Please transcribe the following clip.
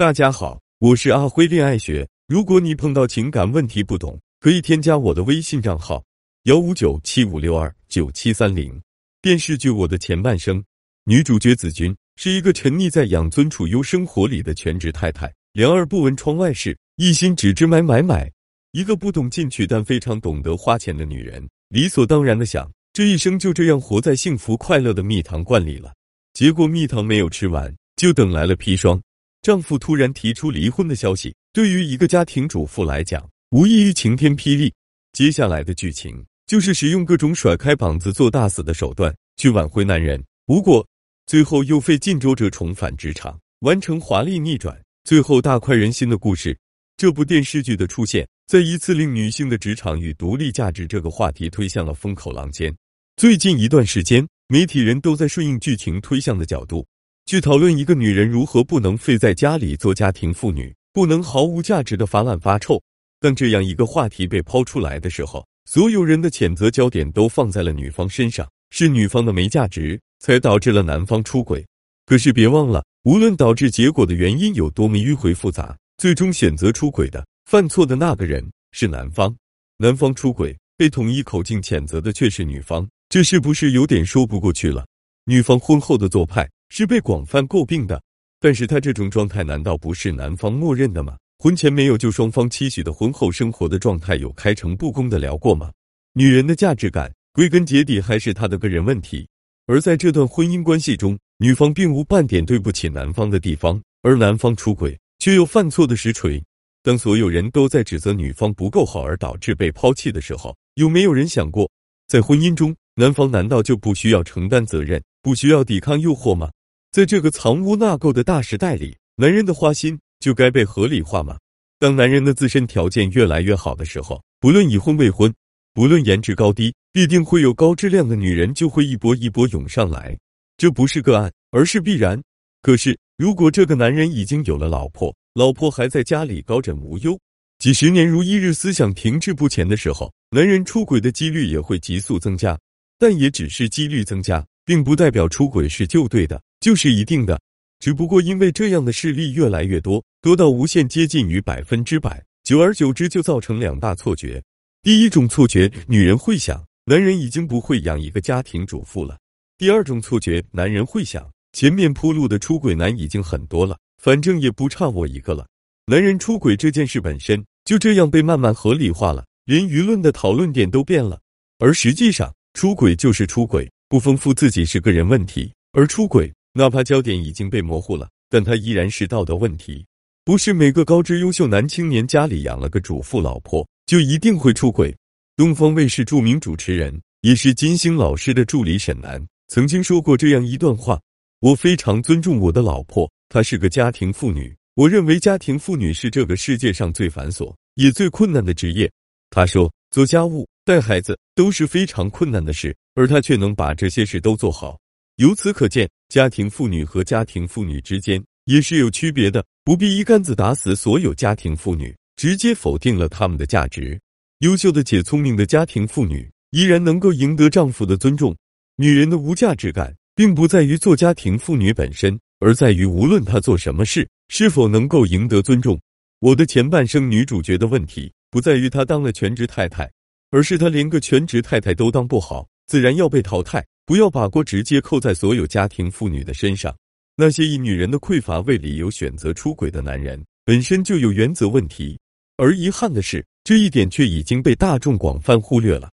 大家好，我是阿辉恋爱学。如果你碰到情感问题不懂，可以添加我的微信账号幺五九七五六二九七三零。电视剧《我的前半生》女主角子君是一个沉溺在养尊处优生活里的全职太太，两耳不闻窗外事，一心只知买买买。一个不懂进取但非常懂得花钱的女人，理所当然的想这一生就这样活在幸福快乐的蜜糖罐里了。结果蜜糖没有吃完，就等来了砒霜。丈夫突然提出离婚的消息，对于一个家庭主妇来讲，无异于晴天霹雳。接下来的剧情就是使用各种甩开膀子做大死的手段去挽回男人，无果，最后又费尽周折重返职场，完成华丽逆转，最后大快人心的故事。这部电视剧的出现，再一次令女性的职场与独立价值这个话题推向了风口浪尖。最近一段时间，媒体人都在顺应剧情推向的角度。去讨论一个女人如何不能废在家里做家庭妇女，不能毫无价值的发烂发臭。当这样一个话题被抛出来的时候，所有人的谴责焦点都放在了女方身上，是女方的没价值才导致了男方出轨。可是别忘了，无论导致结果的原因有多么迂回复杂，最终选择出轨的、犯错的那个人是男方。男方出轨被统一口径谴责的却是女方，这是不是有点说不过去了？女方婚后的做派。是被广泛诟病的，但是他这种状态难道不是男方默认的吗？婚前没有就双方期许的婚后生活的状态有开诚布公的聊过吗？女人的价值感归根结底还是她的个人问题，而在这段婚姻关系中，女方并无半点对不起男方的地方，而男方出轨却又犯错的实锤。当所有人都在指责女方不够好而导致被抛弃的时候，有没有人想过，在婚姻中，男方难道就不需要承担责任，不需要抵抗诱惑吗？在这个藏污纳垢的大时代里，男人的花心就该被合理化吗？当男人的自身条件越来越好的时候，不论已婚未婚，不论颜值高低，必定会有高质量的女人就会一波一波涌上来。这不是个案，而是必然。可是，如果这个男人已经有了老婆，老婆还在家里高枕无忧，几十年如一日，思想停滞不前的时候，男人出轨的几率也会急速增加。但也只是几率增加，并不代表出轨是就对的。就是一定的，只不过因为这样的事例越来越多，多到无限接近于百分之百，久而久之就造成两大错觉。第一种错觉，女人会想，男人已经不会养一个家庭主妇了；第二种错觉，男人会想，前面铺路的出轨男已经很多了，反正也不差我一个了。男人出轨这件事本身就这样被慢慢合理化了，连舆论的讨论点都变了。而实际上，出轨就是出轨，不丰富自己是个人问题，而出轨。哪怕焦点已经被模糊了，但他依然是道德问题。不是每个高知优秀男青年家里养了个主妇老婆就一定会出轨。东方卫视著名主持人，也是金星老师的助理沈楠曾经说过这样一段话：“我非常尊重我的老婆，她是个家庭妇女。我认为家庭妇女是这个世界上最繁琐也最困难的职业。”他说：“做家务、带孩子都是非常困难的事，而她却能把这些事都做好。”由此可见，家庭妇女和家庭妇女之间也是有区别的，不必一竿子打死所有家庭妇女，直接否定了他们的价值。优秀的且聪明的家庭妇女依然能够赢得丈夫的尊重。女人的无价值感，并不在于做家庭妇女本身，而在于无论她做什么事，是否能够赢得尊重。我的前半生女主角的问题，不在于她当了全职太太，而是她连个全职太太都当不好，自然要被淘汰。不要把锅直接扣在所有家庭妇女的身上。那些以女人的匮乏为理由选择出轨的男人，本身就有原则问题。而遗憾的是，这一点却已经被大众广泛忽略了。